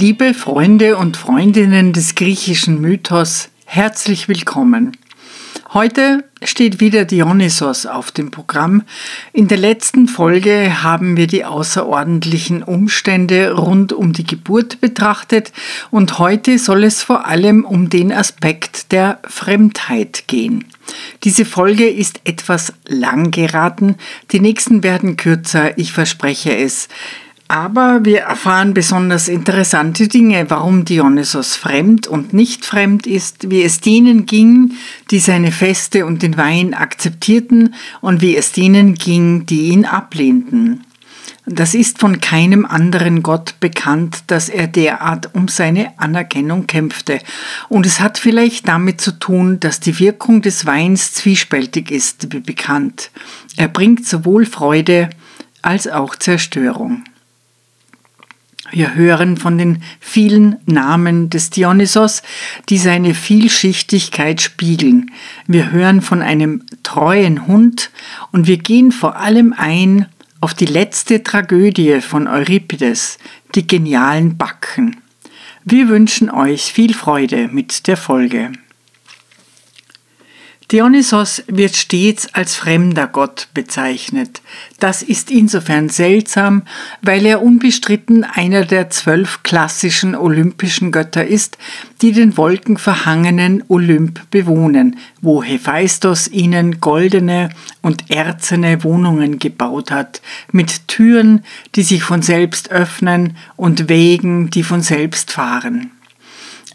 Liebe Freunde und Freundinnen des griechischen Mythos, herzlich willkommen. Heute steht wieder Dionysos auf dem Programm. In der letzten Folge haben wir die außerordentlichen Umstände rund um die Geburt betrachtet und heute soll es vor allem um den Aspekt der Fremdheit gehen. Diese Folge ist etwas lang geraten, die nächsten werden kürzer, ich verspreche es. Aber wir erfahren besonders interessante Dinge, warum Dionysos fremd und nicht fremd ist, wie es denen ging, die seine Feste und den Wein akzeptierten und wie es denen ging, die ihn ablehnten. Das ist von keinem anderen Gott bekannt, dass er derart um seine Anerkennung kämpfte. Und es hat vielleicht damit zu tun, dass die Wirkung des Weins zwiespältig ist, wie bekannt. Er bringt sowohl Freude als auch Zerstörung. Wir hören von den vielen Namen des Dionysos, die seine Vielschichtigkeit spiegeln. Wir hören von einem treuen Hund und wir gehen vor allem ein auf die letzte Tragödie von Euripides, die genialen Backen. Wir wünschen euch viel Freude mit der Folge. Dionysos wird stets als fremder Gott bezeichnet. Das ist insofern seltsam, weil er unbestritten einer der zwölf klassischen olympischen Götter ist, die den wolkenverhangenen Olymp bewohnen, wo Hephaistos ihnen goldene und erzene Wohnungen gebaut hat, mit Türen, die sich von selbst öffnen und Wegen, die von selbst fahren.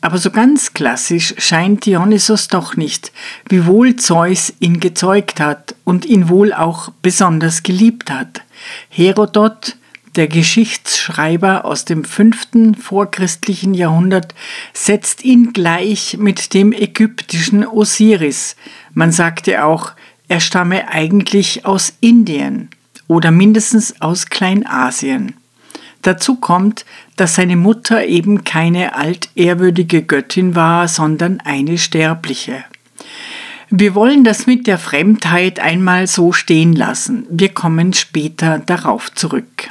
Aber so ganz klassisch scheint Dionysos doch nicht, wiewohl Zeus ihn gezeugt hat und ihn wohl auch besonders geliebt hat. Herodot, der Geschichtsschreiber aus dem fünften vorchristlichen Jahrhundert, setzt ihn gleich mit dem ägyptischen Osiris. Man sagte auch, er stamme eigentlich aus Indien oder mindestens aus Kleinasien. Dazu kommt, dass seine Mutter eben keine altehrwürdige Göttin war, sondern eine sterbliche. Wir wollen das mit der Fremdheit einmal so stehen lassen. Wir kommen später darauf zurück.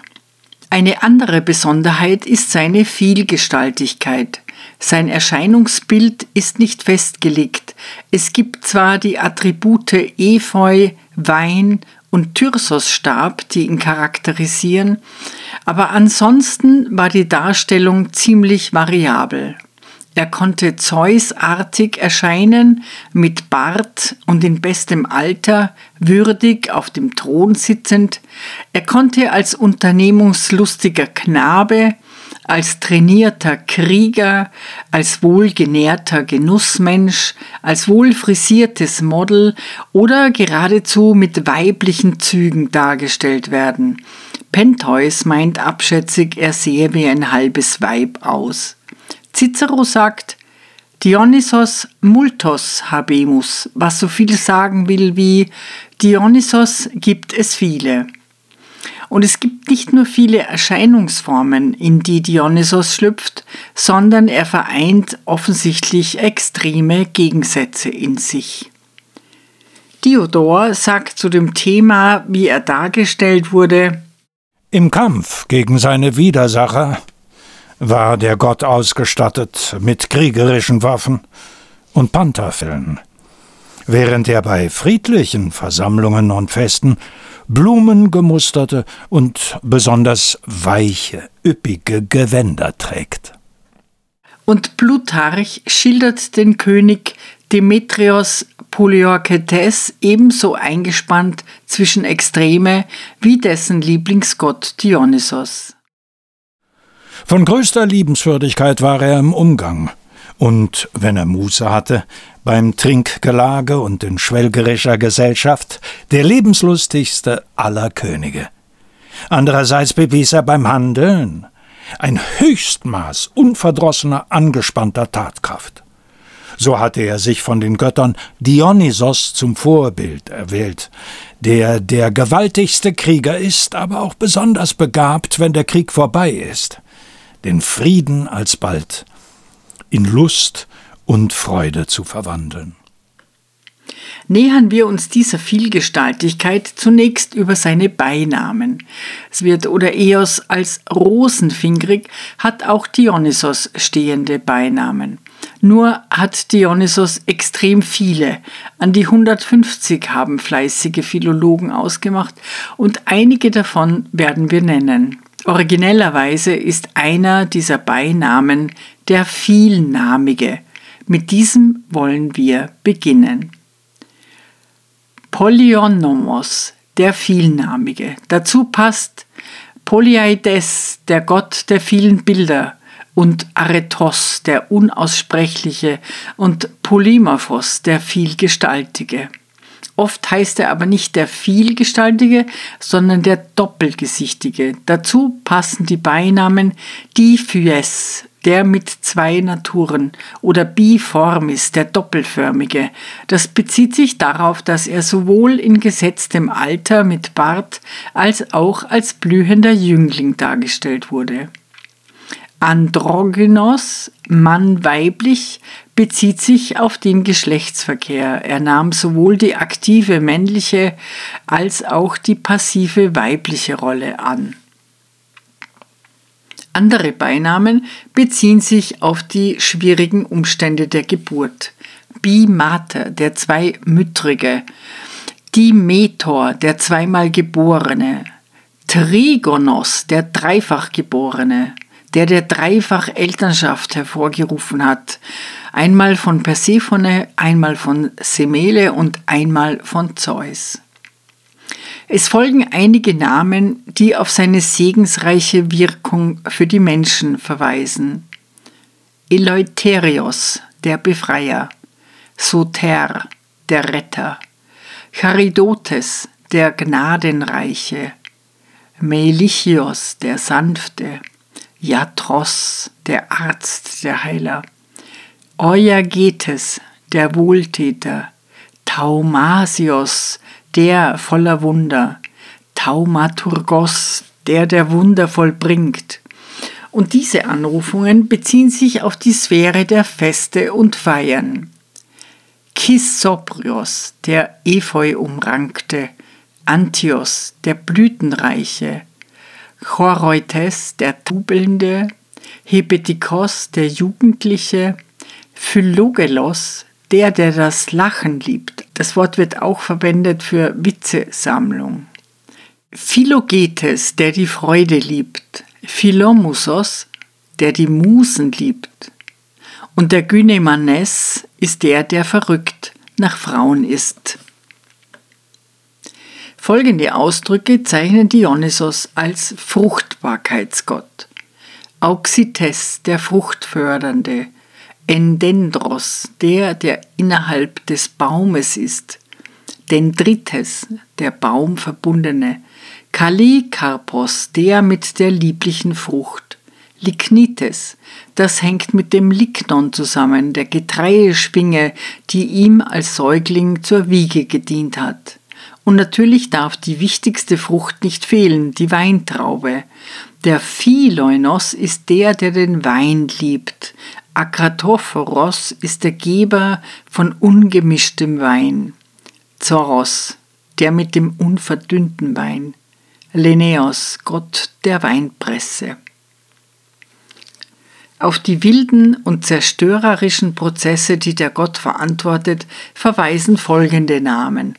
Eine andere Besonderheit ist seine Vielgestaltigkeit. Sein Erscheinungsbild ist nicht festgelegt. Es gibt zwar die Attribute Efeu, Wein und Tyrsossstab, die ihn charakterisieren, aber ansonsten war die Darstellung ziemlich variabel. Er konnte Zeusartig erscheinen, mit Bart und in bestem Alter, würdig auf dem Thron sitzend. Er konnte als unternehmungslustiger Knabe als trainierter Krieger, als wohlgenährter Genussmensch, als wohlfrisiertes Model oder geradezu mit weiblichen Zügen dargestellt werden. Pentheus meint abschätzig, er sehe wie ein halbes Weib aus. Cicero sagt, Dionysos multos habemus, was so viel sagen will wie Dionysos gibt es viele. Und es gibt nicht nur viele Erscheinungsformen, in die Dionysos schlüpft, sondern er vereint offensichtlich extreme Gegensätze in sich. Diodor sagt zu dem Thema, wie er dargestellt wurde, Im Kampf gegen seine Widersacher war der Gott ausgestattet mit kriegerischen Waffen und Pantherfellen, während er bei friedlichen Versammlungen und Festen blumengemusterte und besonders weiche, üppige Gewänder trägt. Und Plutarch schildert den König Demetrios Poliorketes ebenso eingespannt zwischen Extreme wie dessen Lieblingsgott Dionysos. Von größter Liebenswürdigkeit war er im Umgang, und wenn er Muße hatte, beim Trinkgelage und in schwelgerischer Gesellschaft der lebenslustigste aller Könige. Andererseits bewies er beim Handeln ein Höchstmaß unverdrossener, angespannter Tatkraft. So hatte er sich von den Göttern Dionysos zum Vorbild erwählt, der der gewaltigste Krieger ist, aber auch besonders begabt, wenn der Krieg vorbei ist, den Frieden alsbald in Lust und Freude zu verwandeln. Nähern wir uns dieser Vielgestaltigkeit zunächst über seine Beinamen. Es wird oder Eos als rosenfingrig, hat auch Dionysos stehende Beinamen. Nur hat Dionysos extrem viele. An die 150 haben fleißige Philologen ausgemacht und einige davon werden wir nennen. Originellerweise ist einer dieser Beinamen der Vielnamige. Mit diesem wollen wir beginnen. Polyonomos, der Vielnamige. Dazu passt Polyaides, der Gott der vielen Bilder, und Aretos, der Unaussprechliche, und Polymorphos, der Vielgestaltige. Oft heißt er aber nicht der Vielgestaltige, sondern der Doppelgesichtige. Dazu passen die Beinamen Diphyes, der mit zwei Naturen, oder Biformis, der Doppelförmige. Das bezieht sich darauf, dass er sowohl in gesetztem Alter mit Bart als auch als blühender Jüngling dargestellt wurde. Androgynos, Mann weiblich, bezieht sich auf den Geschlechtsverkehr. Er nahm sowohl die aktive männliche als auch die passive weibliche Rolle an. Andere Beinamen beziehen sich auf die schwierigen Umstände der Geburt. Bimater, der Zweimüttrige, Dimetor, der zweimal Geborene, Trigonos, der dreifach Geborene, der der dreifach Elternschaft hervorgerufen hat. Einmal von Persephone, einmal von Semele und einmal von Zeus. Es folgen einige Namen, die auf seine segensreiche Wirkung für die Menschen verweisen. Eleutherios, der Befreier, Soter, der Retter, Charidotes, der Gnadenreiche, Melichios, der Sanfte, Jatros, der Arzt, der Heiler, Euergetes, der Wohltäter, Taumasios, der voller Wunder, Taumaturgos, der der Wunder vollbringt. Und diese Anrufungen beziehen sich auf die Sphäre der Feste und Feiern. Kisoprios, der Efeu umrankte, Antios, der Blütenreiche, Choroites, der Tubelnde, Hebetikos, der Jugendliche, Phyllogelos, der, der das Lachen liebt. Das Wort wird auch verwendet für Witzesammlung. Philogetes, der die Freude liebt. Philomusos, der die Musen liebt. Und der Gynemanes ist der, der verrückt nach Frauen ist. Folgende Ausdrücke zeichnen Dionysos als Fruchtbarkeitsgott. Auxites, der Fruchtfördernde, Endendros, der, der innerhalb des Baumes ist, Dendrites, der Baumverbundene, Kalikarpos, der mit der lieblichen Frucht, Lignites, das hängt mit dem Lignon zusammen, der Getreideschwinge, die ihm als Säugling zur Wiege gedient hat. Und natürlich darf die wichtigste Frucht nicht fehlen, die Weintraube. Der Phileunos ist der, der den Wein liebt. Akratophoros ist der Geber von ungemischtem Wein. Zoros, der mit dem unverdünnten Wein. Leneos, Gott der Weinpresse. Auf die wilden und zerstörerischen Prozesse, die der Gott verantwortet, verweisen folgende Namen.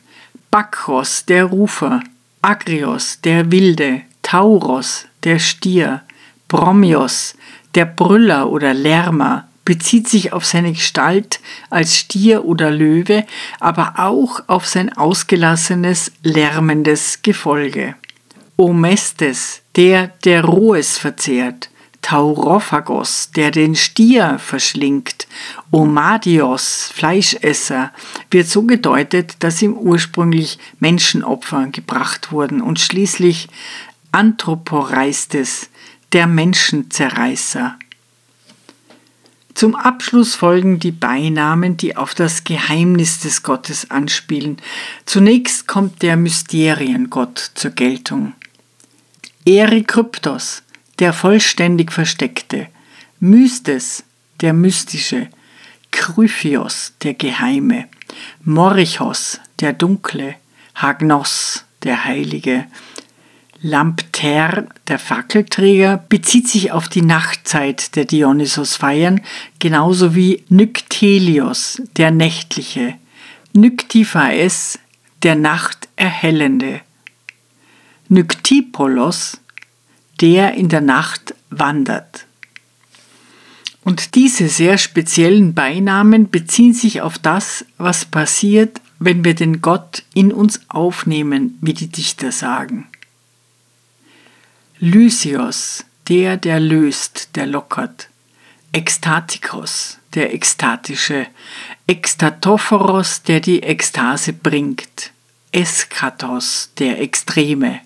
Bakros, der Rufer, Agrios, der Wilde, Tauros, der Stier, Bromios, der Brüller oder Lärmer, bezieht sich auf seine Gestalt als Stier oder Löwe, aber auch auf sein ausgelassenes, lärmendes Gefolge. Omestes, der, der Rohes verzehrt, Taurophagos, der den Stier verschlingt, Omadios, Fleischesser, wird so gedeutet, dass ihm ursprünglich Menschenopfer gebracht wurden und schließlich Anthroporeistes, der Menschenzerreißer. Zum Abschluss folgen die Beinamen, die auf das Geheimnis des Gottes anspielen. Zunächst kommt der Mysteriengott zur Geltung. Erikryptos, der vollständig Versteckte. Mystes, der Mystische. Kryphios, der Geheime. Morichos, der Dunkle. Hagnos, der Heilige. Lampter, der Fackelträger, bezieht sich auf die Nachtzeit der Dionysos-Feiern, genauso wie Nyktelios, der Nächtliche, Nyktiphais, der Nacht erhellende, Nyktipolos, der in der Nacht wandert. Und diese sehr speziellen Beinamen beziehen sich auf das, was passiert, wenn wir den Gott in uns aufnehmen, wie die Dichter sagen. Lysios, der, der löst, der lockert. Ekstatikos, der Ekstatische. Ekstatophoros, der die Ekstase bringt. Eskatos, der Extreme.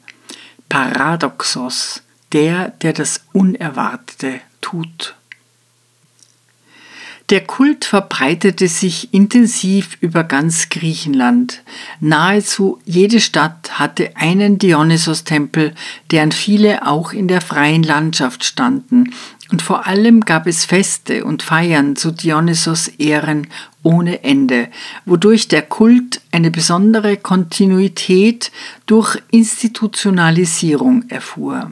Paradoxos, der, der das Unerwartete tut. Der Kult verbreitete sich intensiv über ganz Griechenland. Nahezu jede Stadt hatte einen Dionysos-Tempel, deren viele auch in der freien Landschaft standen. Und vor allem gab es Feste und Feiern zu Dionysos Ehren ohne Ende, wodurch der Kult eine besondere Kontinuität durch Institutionalisierung erfuhr.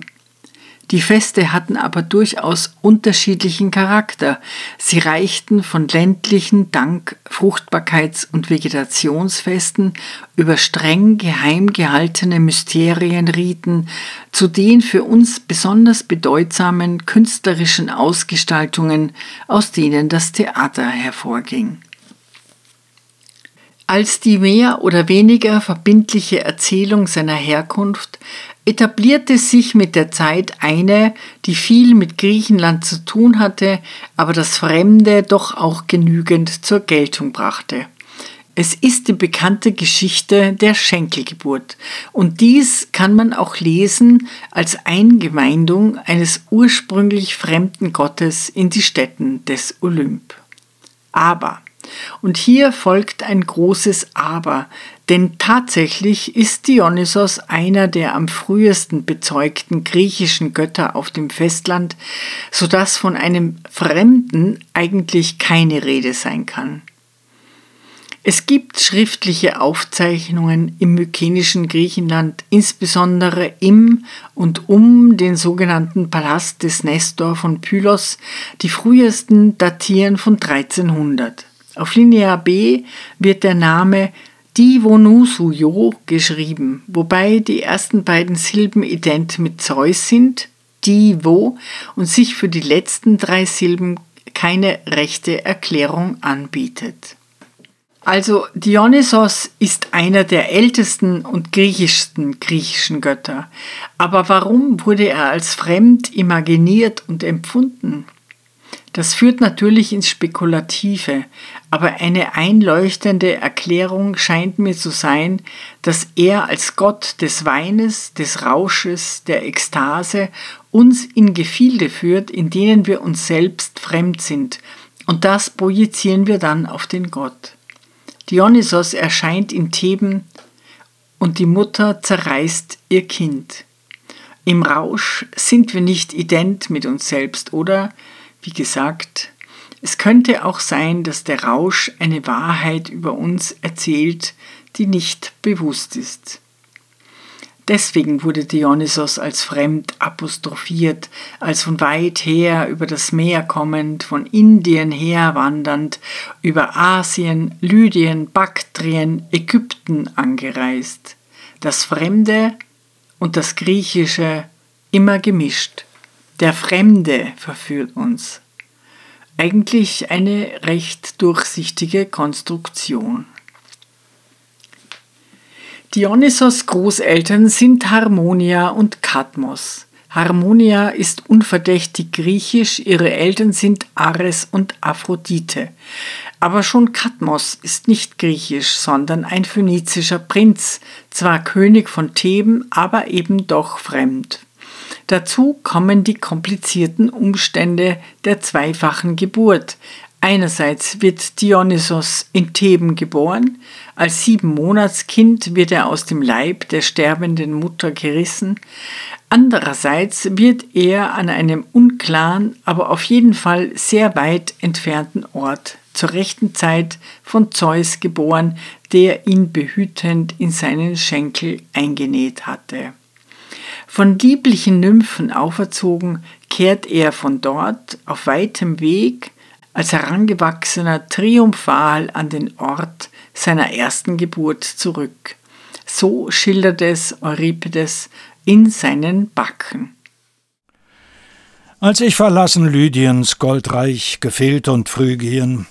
Die Feste hatten aber durchaus unterschiedlichen Charakter. Sie reichten von ländlichen Dank-, Fruchtbarkeits- und Vegetationsfesten über streng geheim gehaltene Mysterienriten zu den für uns besonders bedeutsamen künstlerischen Ausgestaltungen, aus denen das Theater hervorging. Als die mehr oder weniger verbindliche Erzählung seiner Herkunft etablierte sich mit der Zeit eine, die viel mit Griechenland zu tun hatte, aber das Fremde doch auch genügend zur Geltung brachte. Es ist die bekannte Geschichte der Schenkelgeburt und dies kann man auch lesen als Eingemeindung eines ursprünglich fremden Gottes in die Stätten des Olymp. Aber und hier folgt ein großes Aber, denn tatsächlich ist Dionysos einer der am frühesten bezeugten griechischen Götter auf dem Festland, so dass von einem Fremden eigentlich keine Rede sein kann. Es gibt schriftliche Aufzeichnungen im mykenischen Griechenland, insbesondere im und um den sogenannten Palast des Nestor von Pylos, die frühesten datieren von 1300. Auf Linie B wird der Name Divonusuyo geschrieben, wobei die ersten beiden Silben ident mit Zeus sind, Divo, und sich für die letzten drei Silben keine rechte Erklärung anbietet. Also Dionysos ist einer der ältesten und griechischsten griechischen Götter. Aber warum wurde er als fremd imaginiert und empfunden? Das führt natürlich ins Spekulative, aber eine einleuchtende Erklärung scheint mir zu sein, dass er als Gott des Weines, des Rausches, der Ekstase uns in Gefilde führt, in denen wir uns selbst fremd sind, und das projizieren wir dann auf den Gott. Dionysos erscheint in Theben und die Mutter zerreißt ihr Kind. Im Rausch sind wir nicht ident mit uns selbst, oder? Wie gesagt, es könnte auch sein, dass der Rausch eine Wahrheit über uns erzählt, die nicht bewusst ist. Deswegen wurde Dionysos als fremd apostrophiert, als von weit her über das Meer kommend, von Indien her wandernd, über Asien, Lydien, Baktrien, Ägypten angereist. Das Fremde und das Griechische immer gemischt. Der Fremde verführt uns. Eigentlich eine recht durchsichtige Konstruktion. Dionysos Großeltern sind Harmonia und Kadmos. Harmonia ist unverdächtig griechisch, ihre Eltern sind Ares und Aphrodite. Aber schon Kadmos ist nicht griechisch, sondern ein phönizischer Prinz, zwar König von Theben, aber eben doch fremd. Dazu kommen die komplizierten Umstände der zweifachen Geburt. Einerseits wird Dionysos in Theben geboren, als sieben Monatskind wird er aus dem Leib der sterbenden Mutter gerissen, andererseits wird er an einem unklaren, aber auf jeden Fall sehr weit entfernten Ort zur rechten Zeit von Zeus geboren, der ihn behütend in seinen Schenkel eingenäht hatte. Von lieblichen Nymphen auferzogen, kehrt er von dort auf weitem Weg als Herangewachsener triumphal an den Ort seiner ersten Geburt zurück. So schildert es Euripides in seinen Backen. Als ich verlassen Lydiens Goldreich, Gefehlt und Phrygien,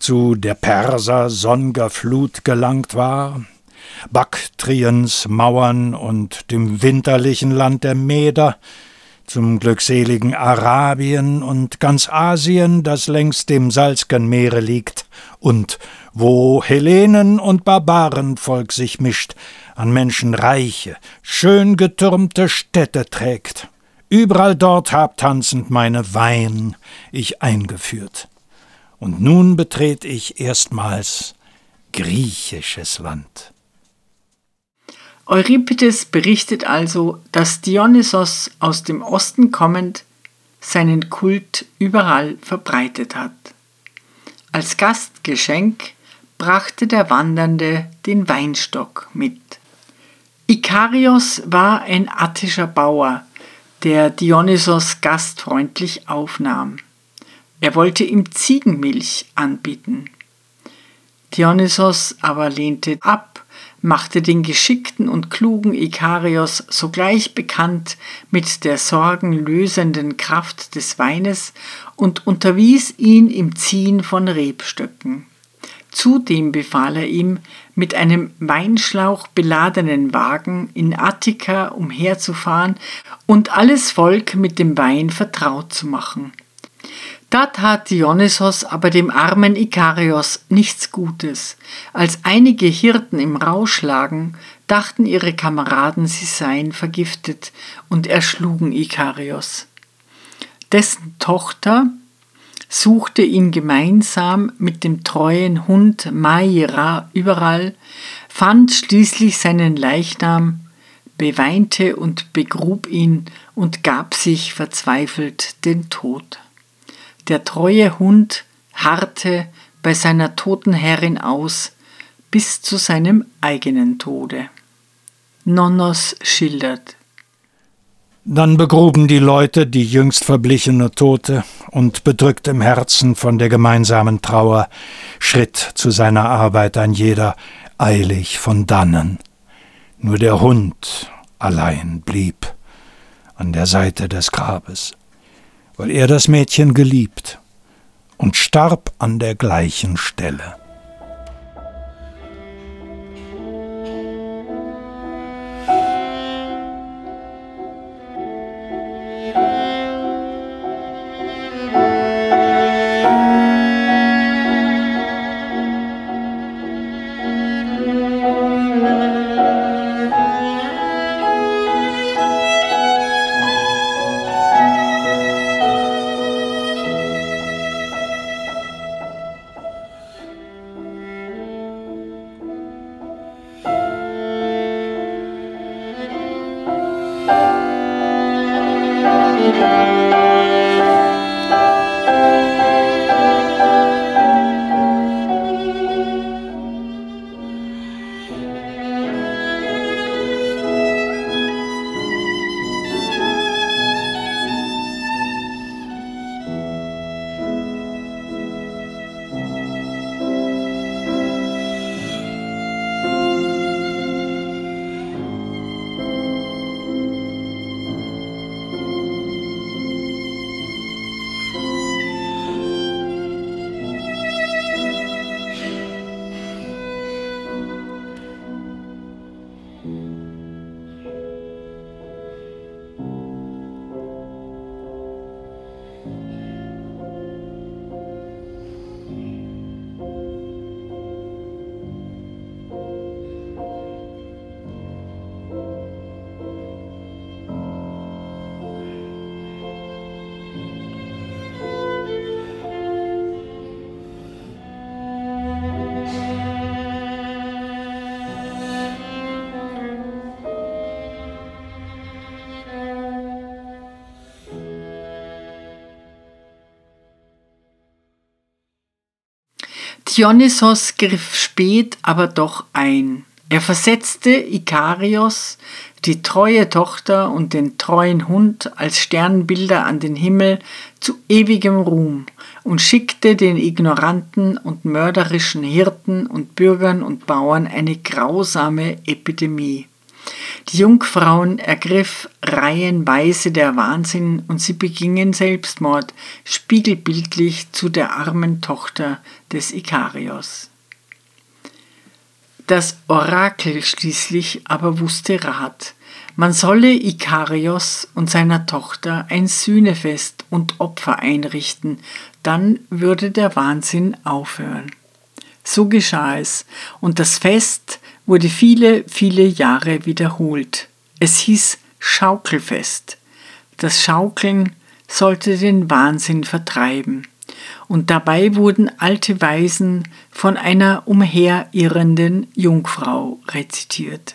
zu der Perser sonn'ger Flut gelangt war, Baktriens Mauern und dem winterlichen Land der Meder, zum glückseligen Arabien und ganz Asien, das längs dem salzgen Meere liegt, und wo Hellenen und Barbarenvolk sich mischt, an Menschen reiche, schön getürmte Städte trägt. Überall dort hab tanzend meine Wein ich eingeführt. Und nun betret ich erstmals griechisches Land. Euripides berichtet also, dass Dionysos aus dem Osten kommend seinen Kult überall verbreitet hat. Als Gastgeschenk brachte der Wandernde den Weinstock mit. Ikarios war ein attischer Bauer, der Dionysos gastfreundlich aufnahm. Er wollte ihm Ziegenmilch anbieten. Dionysos aber lehnte ab, machte den geschickten und klugen Ikarios sogleich bekannt mit der sorgenlösenden Kraft des Weines und unterwies ihn im Ziehen von Rebstöcken. Zudem befahl er ihm, mit einem Weinschlauch beladenen Wagen in Attika umherzufahren und alles Volk mit dem Wein vertraut zu machen. Da tat Dionysos aber dem armen Ikarios nichts Gutes. Als einige Hirten im Rausch lagen, dachten ihre Kameraden, sie seien vergiftet und erschlugen Ikarios. Dessen Tochter suchte ihn gemeinsam mit dem treuen Hund Maira überall, fand schließlich seinen Leichnam, beweinte und begrub ihn und gab sich verzweifelt den Tod. Der treue Hund harrte bei seiner toten Herrin aus bis zu seinem eigenen Tode. Nonnos schildert. Dann begruben die Leute die jüngst verblichene Tote, und bedrückt im Herzen von der gemeinsamen Trauer, schritt zu seiner Arbeit ein jeder eilig von dannen. Nur der Hund allein blieb an der Seite des Grabes weil er das Mädchen geliebt und starb an der gleichen Stelle. Dionysos griff spät aber doch ein. Er versetzte Ikarios, die treue Tochter und den treuen Hund als Sternbilder an den Himmel zu ewigem Ruhm und schickte den ignoranten und mörderischen Hirten und Bürgern und Bauern eine grausame Epidemie. Die Jungfrauen ergriff reihenweise der Wahnsinn und sie begingen Selbstmord, spiegelbildlich zu der armen Tochter des Ikarios. Das Orakel schließlich aber wusste Rat. Man solle Ikarios und seiner Tochter ein Sühnefest und Opfer einrichten, dann würde der Wahnsinn aufhören. So geschah es, und das Fest wurde viele, viele Jahre wiederholt. Es hieß Schaukelfest. Das Schaukeln sollte den Wahnsinn vertreiben und dabei wurden alte Weisen von einer umherirrenden Jungfrau rezitiert.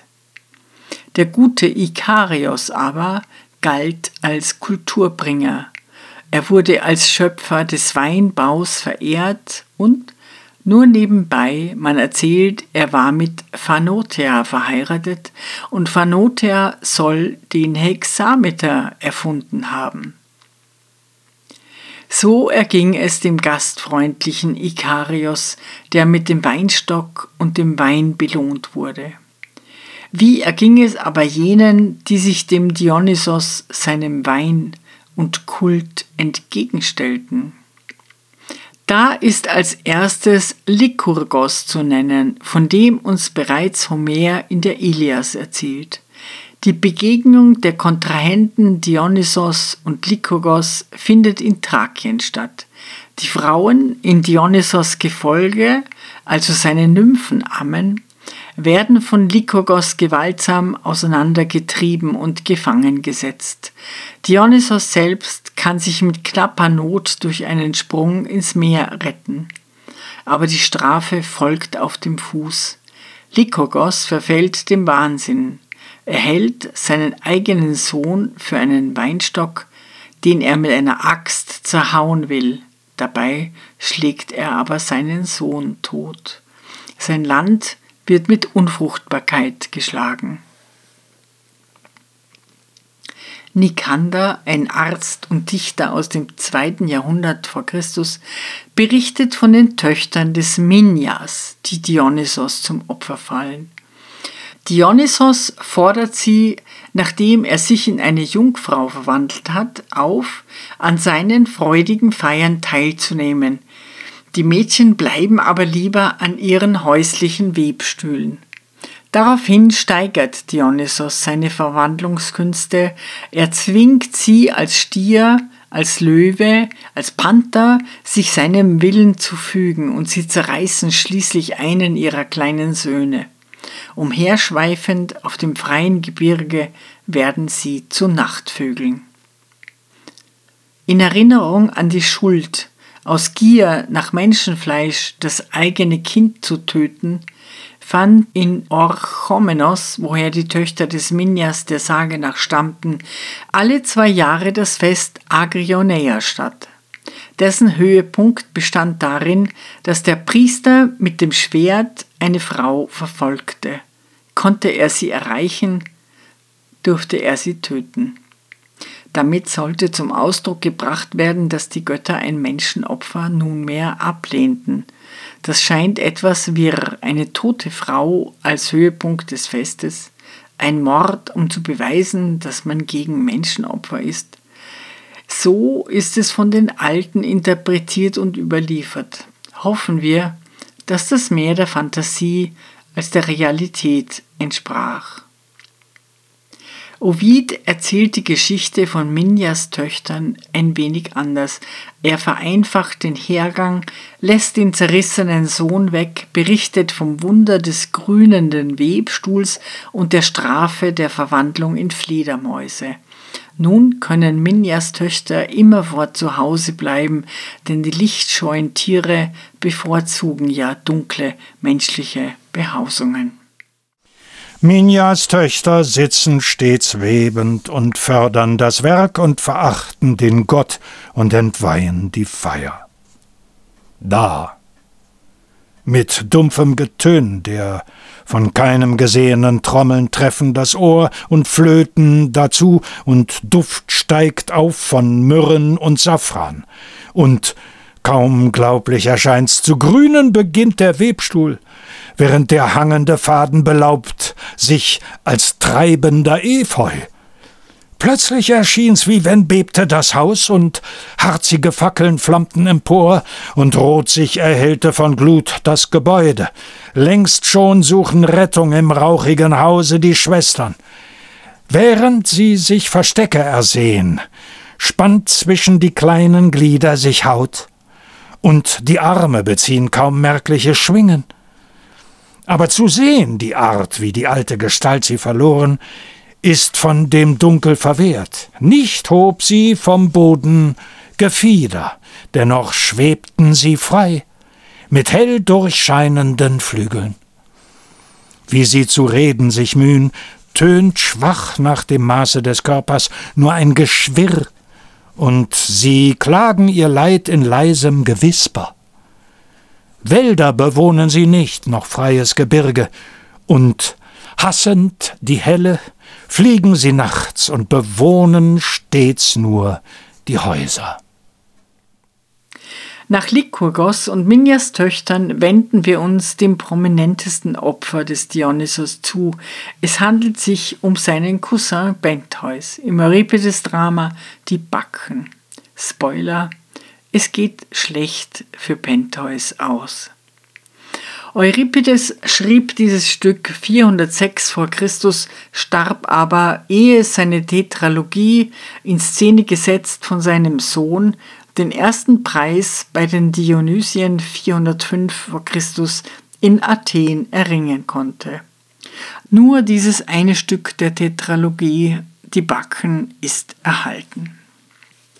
Der gute Ikarios aber galt als Kulturbringer. Er wurde als Schöpfer des Weinbaus verehrt und nur nebenbei, man erzählt, er war mit Phanotea verheiratet und Phanotea soll den Hexameter erfunden haben. So erging es dem gastfreundlichen Ikarios, der mit dem Weinstock und dem Wein belohnt wurde. Wie erging es aber jenen, die sich dem Dionysos, seinem Wein und Kult entgegenstellten? Da ist als erstes Lykurgos zu nennen, von dem uns bereits Homer in der Ilias erzählt. Die Begegnung der Kontrahenten Dionysos und Lykurgos findet in Thrakien statt. Die Frauen in Dionysos Gefolge, also seine Nymphen Ammen, werden von Lykurgos gewaltsam auseinandergetrieben und gefangen gesetzt. Dionysos selbst kann sich mit knapper Not durch einen Sprung ins Meer retten. Aber die Strafe folgt auf dem Fuß. Lykurgos verfällt dem Wahnsinn. Er hält seinen eigenen Sohn für einen Weinstock, den er mit einer Axt zerhauen will. Dabei schlägt er aber seinen Sohn tot. Sein Land wird mit Unfruchtbarkeit geschlagen. Nikander, ein Arzt und Dichter aus dem zweiten Jahrhundert vor Christus, berichtet von den Töchtern des Minyas, die Dionysos zum Opfer fallen. Dionysos fordert sie, nachdem er sich in eine Jungfrau verwandelt hat, auf, an seinen freudigen Feiern teilzunehmen. Die Mädchen bleiben aber lieber an ihren häuslichen Webstühlen. Daraufhin steigert Dionysos seine Verwandlungskünste. Er zwingt sie als Stier, als Löwe, als Panther, sich seinem Willen zu fügen, und sie zerreißen schließlich einen ihrer kleinen Söhne. Umherschweifend auf dem freien Gebirge werden sie zu Nachtvögeln. In Erinnerung an die Schuld, aus Gier nach Menschenfleisch das eigene Kind zu töten, fand in Orchomenos, woher die Töchter des Minyas der Sage nach stammten, alle zwei Jahre das Fest Agrioneia statt. Dessen Höhepunkt bestand darin, dass der Priester mit dem Schwert eine Frau verfolgte. Konnte er sie erreichen, durfte er sie töten. Damit sollte zum Ausdruck gebracht werden, dass die Götter ein Menschenopfer nunmehr ablehnten. Das scheint etwas wirr, eine tote Frau als Höhepunkt des Festes, ein Mord, um zu beweisen, dass man gegen Menschenopfer ist. So ist es von den Alten interpretiert und überliefert. Hoffen wir, dass das mehr der Fantasie als der Realität entsprach. Ovid erzählt die Geschichte von Minjas Töchtern ein wenig anders. Er vereinfacht den Hergang, lässt den zerrissenen Sohn weg, berichtet vom Wunder des grünenden Webstuhls und der Strafe der Verwandlung in Fledermäuse. Nun können Minjas Töchter immerfort zu Hause bleiben, denn die lichtscheuen Tiere bevorzugen ja dunkle menschliche Behausungen. Minjas Töchter sitzen stets webend und fördern das Werk und verachten den Gott und entweihen die Feier. Da, mit dumpfem Getön, der von keinem gesehenen Trommeln treffen das Ohr und Flöten dazu, und Duft steigt auf von Myrrhen und Safran, und kaum glaublich erscheint's, zu grünen beginnt der Webstuhl, während der hangende Faden belaubt sich als treibender Efeu. Plötzlich erschien's, wie wenn bebte das Haus, und harzige Fackeln flammten empor, und rot sich erhellte von Glut das Gebäude. Längst schon suchen Rettung im rauchigen Hause die Schwestern. Während sie sich Verstecke ersehen, spannt zwischen die kleinen Glieder sich Haut, und die Arme beziehen kaum merkliche Schwingen. Aber zu sehen die Art, wie die alte Gestalt sie verloren, ist von dem Dunkel verwehrt. Nicht hob sie vom Boden Gefieder, dennoch schwebten sie frei, mit hell durchscheinenden Flügeln. Wie sie zu reden sich mühen, tönt schwach nach dem Maße des Körpers nur ein Geschwirr, und sie klagen ihr Leid in leisem Gewisper. Wälder bewohnen sie nicht, noch freies Gebirge, und hassend die helle, fliegen sie nachts und bewohnen stets nur die Häuser. Nach Lykurgos und Minjas Töchtern wenden wir uns dem prominentesten Opfer des Dionysos zu. Es handelt sich um seinen Cousin Bentheus im Euripides-Drama Die Backen. Spoiler: Es geht schlecht für Pentheus aus. Euripides schrieb dieses Stück 406 vor Christus, starb aber, ehe seine Tetralogie in Szene gesetzt von seinem Sohn, den ersten Preis bei den Dionysien 405 vor Christus in Athen erringen konnte. Nur dieses eine Stück der Tetralogie, die Backen, ist erhalten.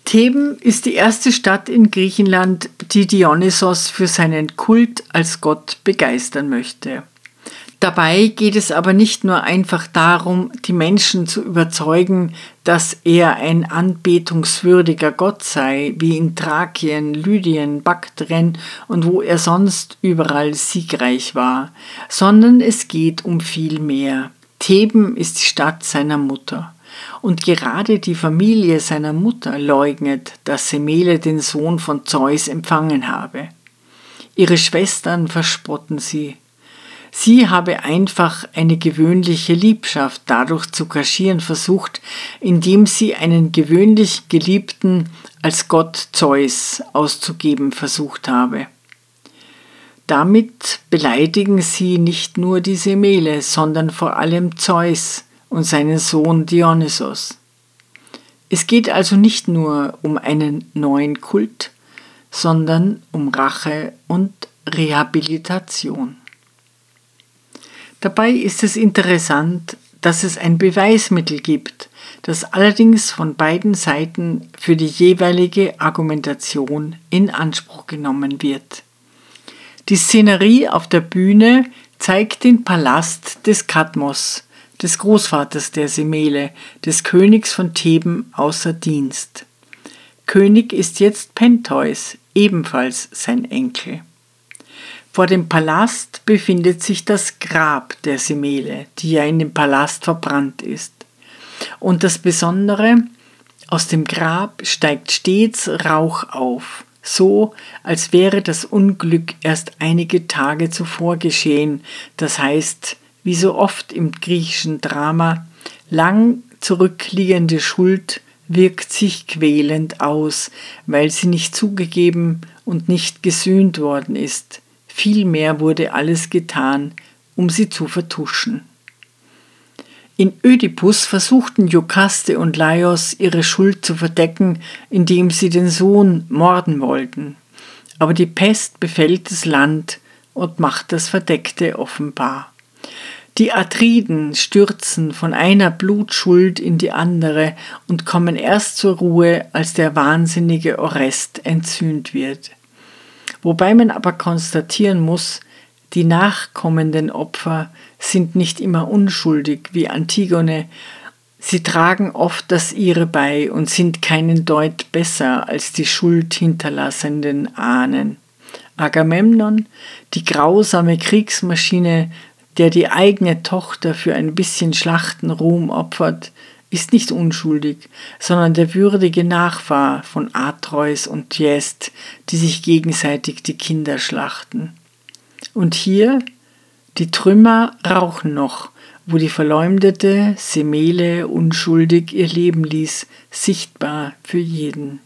Theben ist die erste Stadt in Griechenland, die Dionysos für seinen Kult als Gott begeistern möchte. Dabei geht es aber nicht nur einfach darum, die Menschen zu überzeugen, dass er ein anbetungswürdiger Gott sei, wie in Thrakien, Lydien, Baktrien und wo er sonst überall siegreich war, sondern es geht um viel mehr. Theben ist die Stadt seiner Mutter. Und gerade die Familie seiner Mutter leugnet, dass Semele den Sohn von Zeus empfangen habe. Ihre Schwestern verspotten sie. Sie habe einfach eine gewöhnliche Liebschaft dadurch zu kaschieren versucht, indem sie einen gewöhnlich Geliebten als Gott Zeus auszugeben versucht habe. Damit beleidigen sie nicht nur die Semele, sondern vor allem Zeus, und seinen Sohn Dionysos. Es geht also nicht nur um einen neuen Kult, sondern um Rache und Rehabilitation. Dabei ist es interessant, dass es ein Beweismittel gibt, das allerdings von beiden Seiten für die jeweilige Argumentation in Anspruch genommen wird. Die Szenerie auf der Bühne zeigt den Palast des Kadmos, des Großvaters der Semele, des Königs von Theben außer Dienst. König ist jetzt Pentheus, ebenfalls sein Enkel. Vor dem Palast befindet sich das Grab der Semele, die ja in dem Palast verbrannt ist. Und das Besondere, aus dem Grab steigt stets Rauch auf, so als wäre das Unglück erst einige Tage zuvor geschehen, das heißt, wie so oft im griechischen Drama, lang zurückliegende Schuld wirkt sich quälend aus, weil sie nicht zugegeben und nicht gesühnt worden ist. Vielmehr wurde alles getan, um sie zu vertuschen. In Ödipus versuchten Jokaste und Laios ihre Schuld zu verdecken, indem sie den Sohn morden wollten. Aber die Pest befällt das Land und macht das Verdeckte offenbar. Die Atriden stürzen von einer Blutschuld in die andere und kommen erst zur Ruhe, als der wahnsinnige Orest entzündet wird. Wobei man aber konstatieren muss, die nachkommenden Opfer sind nicht immer unschuldig wie Antigone, sie tragen oft das ihre bei und sind keinen Deut besser als die Schuld hinterlassenden Ahnen. Agamemnon, die grausame Kriegsmaschine, der die eigene Tochter für ein bisschen Schlachtenruhm opfert, ist nicht unschuldig, sondern der würdige Nachfahr von Atreus und Thiest, die sich gegenseitig die Kinder schlachten. Und hier, die Trümmer rauchen noch, wo die verleumdete Semele unschuldig ihr Leben ließ, sichtbar für jeden.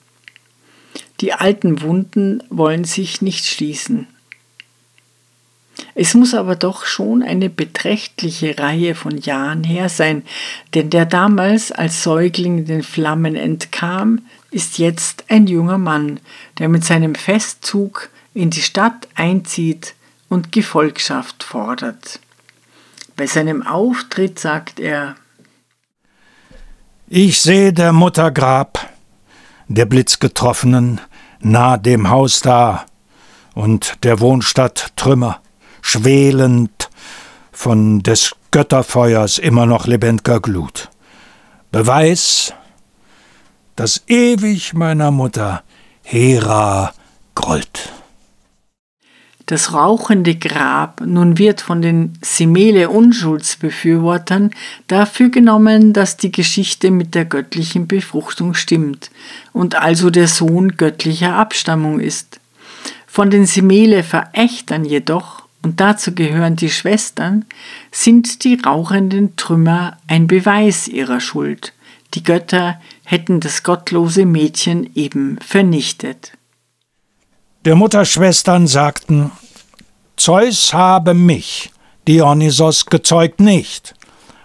Die alten Wunden wollen sich nicht schließen. Es muss aber doch schon eine beträchtliche Reihe von Jahren her sein, denn der damals als Säugling den Flammen entkam, ist jetzt ein junger Mann, der mit seinem Festzug in die Stadt einzieht und Gefolgschaft fordert. Bei seinem Auftritt sagt er Ich sehe der Mutter Grab, der Blitzgetroffenen, nah dem Haus da, und der Wohnstadt Trümmer, schwelend von des Götterfeuers immer noch lebendiger Glut. Beweis, dass ewig meiner Mutter Hera grollt. Das rauchende Grab nun wird von den Simele Unschuldsbefürwortern dafür genommen, dass die Geschichte mit der göttlichen Befruchtung stimmt und also der Sohn göttlicher Abstammung ist. Von den Simele Verächtern jedoch, und dazu gehören die Schwestern, sind die rauchenden Trümmer ein Beweis ihrer Schuld. Die Götter hätten das gottlose Mädchen eben vernichtet. Der Mutterschwestern sagten, Zeus habe mich, Dionysos, gezeugt nicht.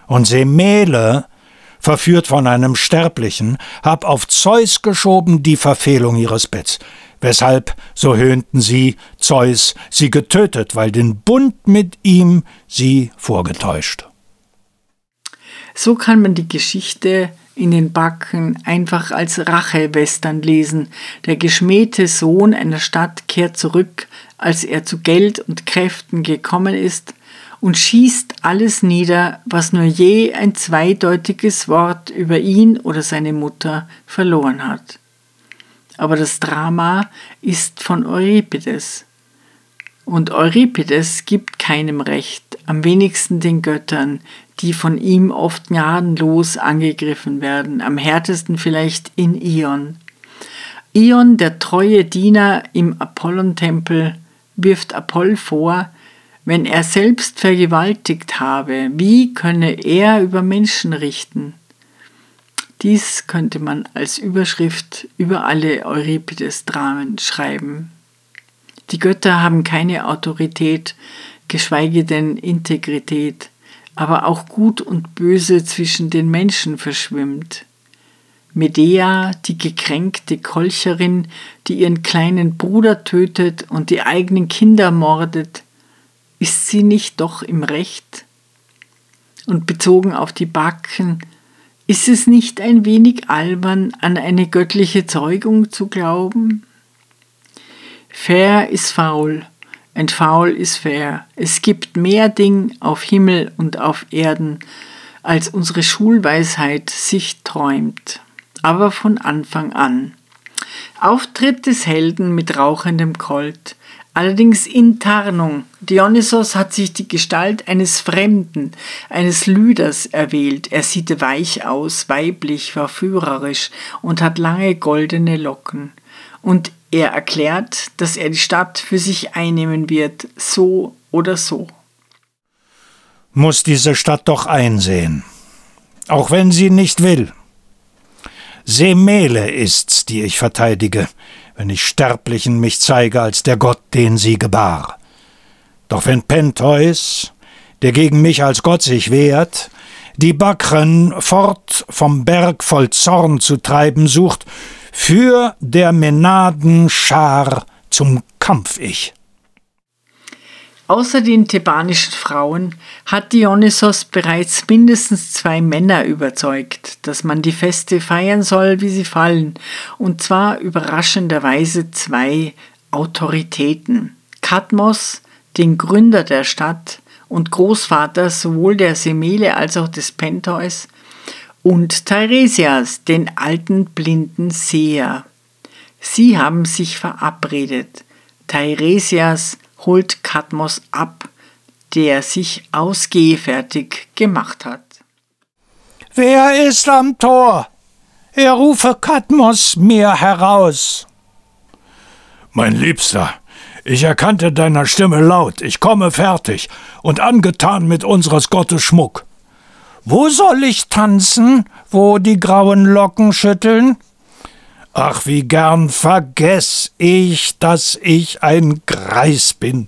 Und Semele, verführt von einem Sterblichen, hab auf Zeus geschoben die Verfehlung ihres Betts. Weshalb, so höhnten sie, Zeus sie getötet, weil den Bund mit ihm sie vorgetäuscht. So kann man die Geschichte in den Backen einfach als Rachewestern lesen. Der geschmähte Sohn einer Stadt kehrt zurück, als er zu Geld und Kräften gekommen ist, und schießt alles nieder, was nur je ein zweideutiges Wort über ihn oder seine Mutter verloren hat. Aber das Drama ist von Euripides. Und Euripides gibt keinem Recht, am wenigsten den Göttern, die von ihm oft gnadenlos angegriffen werden, am härtesten vielleicht in Ion. Ion, der treue Diener im Apollontempel, wirft Apoll vor, wenn er selbst vergewaltigt habe, wie könne er über Menschen richten? Dies könnte man als Überschrift über alle Euripides-Dramen schreiben. Die Götter haben keine Autorität, geschweige denn Integrität aber auch Gut und Böse zwischen den Menschen verschwimmt. Medea, die gekränkte Kolcherin, die ihren kleinen Bruder tötet und die eigenen Kinder mordet, ist sie nicht doch im Recht? Und bezogen auf die Backen, ist es nicht ein wenig albern, an eine göttliche Zeugung zu glauben? Fair ist faul, ein Faul ist fair. Es gibt mehr Ding auf Himmel und auf Erden, als unsere Schulweisheit sich träumt. Aber von Anfang an. Auftritt des Helden mit rauchendem Colt, allerdings in Tarnung. Dionysos hat sich die Gestalt eines Fremden, eines Lüders erwählt. Er sieht weich aus, weiblich, verführerisch und hat lange goldene Locken. Und er erklärt, dass er die Stadt für sich einnehmen wird, so oder so. Muss diese Stadt doch einsehen, auch wenn sie nicht will. Semele ist's, die ich verteidige, wenn ich Sterblichen mich zeige als der Gott, den sie gebar. Doch wenn Pentheus, der gegen mich als Gott sich wehrt, die Bakren fort vom Berg voll Zorn zu treiben sucht, für der Menadenschar zum Kampf ich. Außer den thebanischen Frauen hat Dionysos bereits mindestens zwei Männer überzeugt, dass man die Feste feiern soll, wie sie fallen, und zwar überraschenderweise zwei Autoritäten. Kadmos, den Gründer der Stadt und Großvater sowohl der Semele als auch des Pentheus, und Teiresias, den alten blinden Seher. Sie haben sich verabredet. Teiresias holt Kadmos ab, der sich ausgehfertig gemacht hat. Wer ist am Tor? Er rufe Kadmos mir heraus. Mein Liebster, ich erkannte deiner Stimme laut, ich komme fertig und angetan mit unseres Gottes Schmuck. Wo soll ich tanzen, wo die grauen Locken schütteln? Ach, wie gern vergess ich, dass ich ein Greis bin.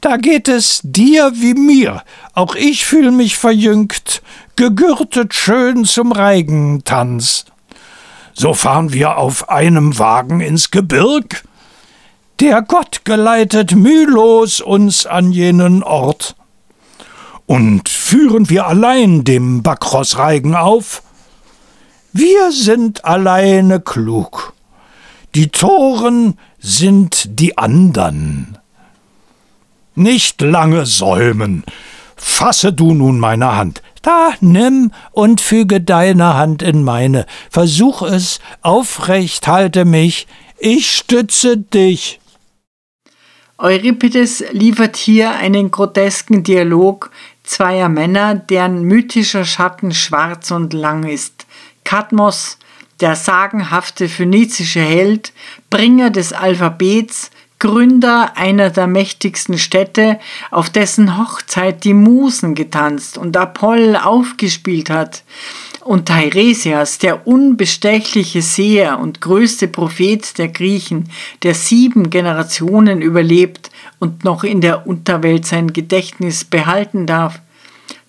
Da geht es dir wie mir, auch ich fühl mich verjüngt, gegürtet schön zum Reigentanz. So fahren wir auf einem Wagen ins Gebirg. Der Gott geleitet mühlos uns an jenen Ort. Und führen wir allein dem Bakros-Reigen auf, wir sind alleine klug. Die Toren sind die andern. Nicht lange säumen. Fasse du nun meine Hand. Da, nimm und füge deine Hand in meine. Versuch es, aufrecht halte mich. Ich stütze dich. Euripides liefert hier einen grotesken Dialog zweier Männer, deren mythischer Schatten schwarz und lang ist. Kadmos, der sagenhafte phönizische Held, Bringer des Alphabets, Gründer einer der mächtigsten Städte, auf dessen Hochzeit die Musen getanzt und Apoll aufgespielt hat, und Teiresias, der unbestechliche Seher und größte Prophet der Griechen, der sieben Generationen überlebt und noch in der Unterwelt sein Gedächtnis behalten darf.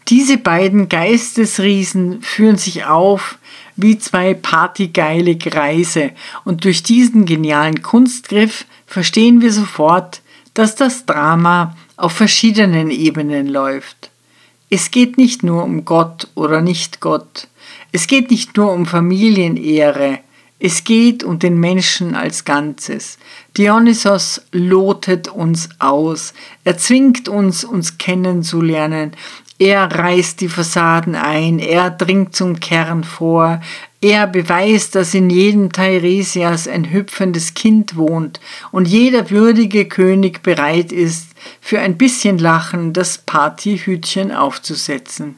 Diese beiden Geistesriesen führen sich auf wie zwei partygeile Greise. Und durch diesen genialen Kunstgriff verstehen wir sofort, dass das Drama auf verschiedenen Ebenen läuft. Es geht nicht nur um Gott oder nicht Gott, es geht nicht nur um Familienehre, es geht um den Menschen als Ganzes. Dionysos lotet uns aus, er zwingt uns, uns kennenzulernen, er reißt die Fassaden ein, er dringt zum Kern vor, er beweist, dass in jedem Teiresias ein hüpfendes Kind wohnt und jeder würdige König bereit ist, für ein bisschen Lachen das Partyhütchen aufzusetzen.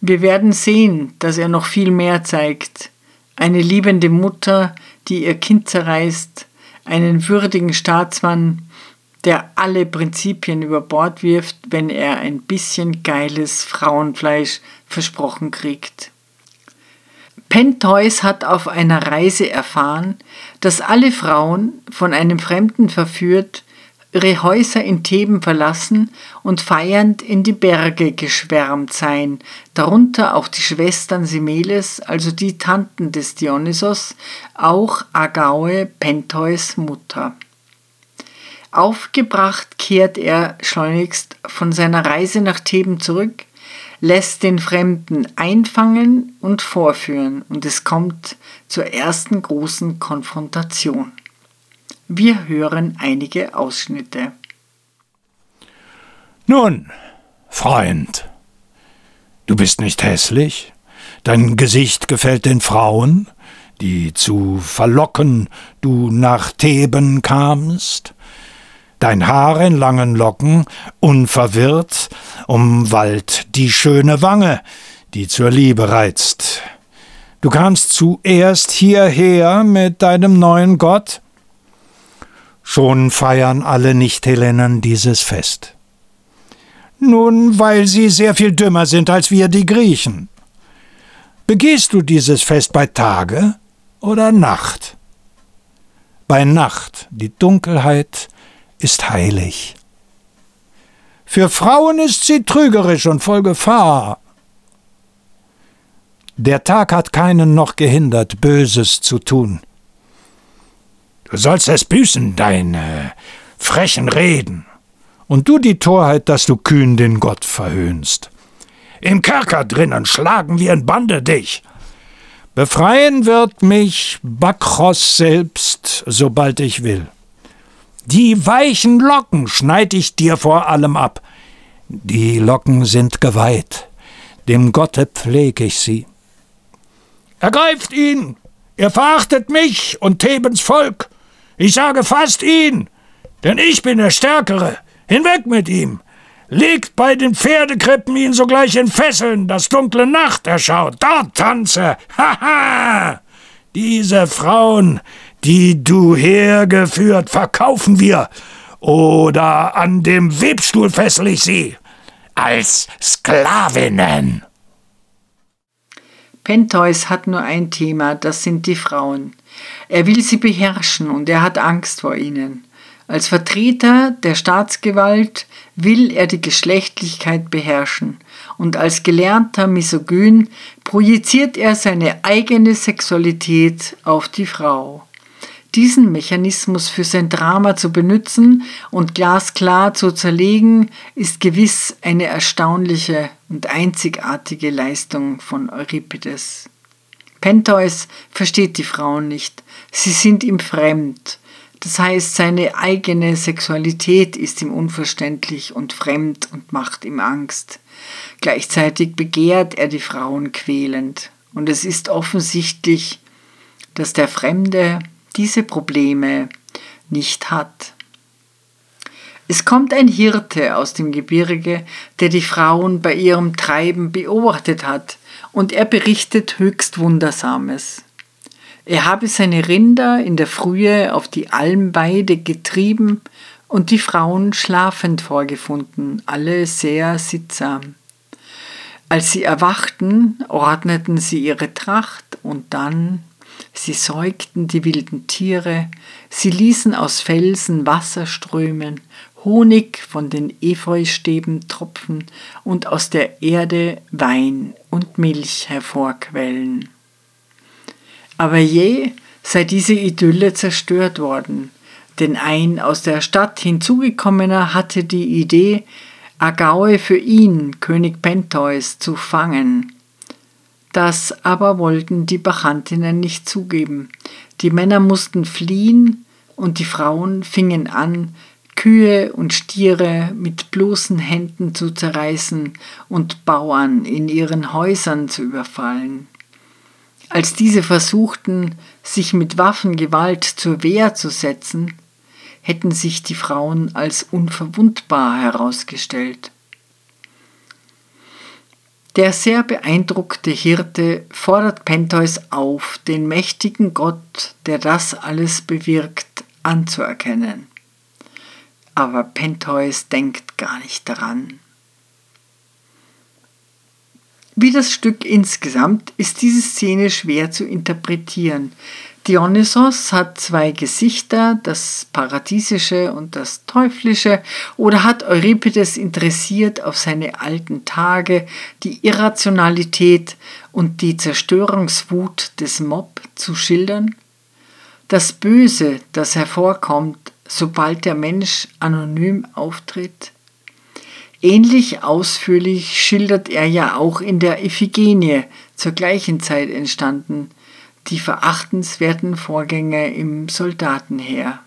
Wir werden sehen, dass er noch viel mehr zeigt. Eine liebende Mutter, die ihr Kind zerreißt, einen würdigen Staatsmann, der alle Prinzipien über Bord wirft, wenn er ein bisschen geiles Frauenfleisch versprochen kriegt. Pentheus hat auf einer Reise erfahren, dass alle Frauen, von einem Fremden verführt, ihre Häuser in Theben verlassen und feiernd in die Berge geschwärmt seien, darunter auch die Schwestern Semeles, also die Tanten des Dionysos, auch Agaue, Pentheus Mutter. Aufgebracht kehrt er schleunigst von seiner Reise nach Theben zurück, lässt den Fremden einfangen und vorführen, und es kommt zur ersten großen Konfrontation. Wir hören einige Ausschnitte. Nun, Freund, du bist nicht hässlich, dein Gesicht gefällt den Frauen, die zu verlocken du nach Theben kamst, dein Haar in langen Locken, unverwirrt, umwallt die schöne Wange, die zur Liebe reizt. Du kamst zuerst hierher mit deinem neuen Gott? Schon feiern alle Nicht-Hellenen dieses Fest. Nun, weil sie sehr viel dümmer sind als wir die Griechen. Begehst du dieses Fest bei Tage oder Nacht? Bei Nacht, die Dunkelheit ist heilig. Für Frauen ist sie trügerisch und voll Gefahr. Der Tag hat keinen noch gehindert, Böses zu tun. Du sollst es büßen, deine frechen Reden. Und du die Torheit, dass du kühn den Gott verhöhnst. Im Kerker drinnen schlagen wir in Bande dich. Befreien wird mich Bakros selbst, sobald ich will. Die weichen Locken schneid ich dir vor allem ab. Die Locken sind geweiht, dem Gotte pfleg ich sie. Ergreift ihn! Ihr verachtet mich und Thebens Volk! Ich sage, fasst ihn! Denn ich bin der Stärkere. Hinweg mit ihm. Legt bei den Pferdekrippen ihn sogleich in Fesseln, das dunkle Nacht erschaut. Dort tanze. Haha! Diese Frauen, die du hergeführt, verkaufen wir. Oder an dem Webstuhl fessel ich sie. Als Sklavinnen. Pentheus hat nur ein Thema, das sind die Frauen. Er will sie beherrschen und er hat Angst vor ihnen. Als Vertreter der Staatsgewalt will er die Geschlechtlichkeit beherrschen und als gelernter Misogyn projiziert er seine eigene Sexualität auf die Frau. Diesen Mechanismus für sein Drama zu benutzen und glasklar zu zerlegen, ist gewiss eine erstaunliche und einzigartige Leistung von Euripides. Pentheus versteht die Frauen nicht, sie sind ihm fremd, das heißt, seine eigene Sexualität ist ihm unverständlich und fremd und macht ihm Angst. Gleichzeitig begehrt er die Frauen quälend. Und es ist offensichtlich, dass der Fremde diese Probleme nicht hat. Es kommt ein Hirte aus dem Gebirge, der die Frauen bei ihrem Treiben beobachtet hat, und er berichtet höchst Wundersames. Er habe seine Rinder in der Frühe auf die Almweide getrieben und die Frauen schlafend vorgefunden, alle sehr sittsam. Als sie erwachten, ordneten sie ihre Tracht und dann, sie säugten die wilden Tiere, sie ließen aus Felsen Wasser strömen, Honig von den Efeustäben tropfen und aus der Erde Wein und Milch hervorquellen. Aber je sei diese Idylle zerstört worden, denn ein aus der Stadt hinzugekommener hatte die Idee, Agaue für ihn, König Pentheus, zu fangen. Das aber wollten die Bachantinnen nicht zugeben. Die Männer mussten fliehen und die Frauen fingen an, Kühe und Stiere mit bloßen Händen zu zerreißen und Bauern in ihren Häusern zu überfallen. Als diese versuchten, sich mit Waffengewalt zur Wehr zu setzen, hätten sich die Frauen als unverwundbar herausgestellt. Der sehr beeindruckte Hirte fordert Pentheus auf, den mächtigen Gott, der das alles bewirkt, anzuerkennen. Aber Pentheus denkt gar nicht daran. Wie das Stück insgesamt ist diese Szene schwer zu interpretieren. Dionysos hat zwei Gesichter, das Paradiesische und das Teuflische, oder hat Euripides interessiert, auf seine alten Tage die Irrationalität und die Zerstörungswut des Mob zu schildern? Das Böse, das hervorkommt, sobald der Mensch anonym auftritt? Ähnlich ausführlich schildert er ja auch in der Iphigenie zur gleichen Zeit entstanden die verachtenswerten Vorgänge im Soldatenheer.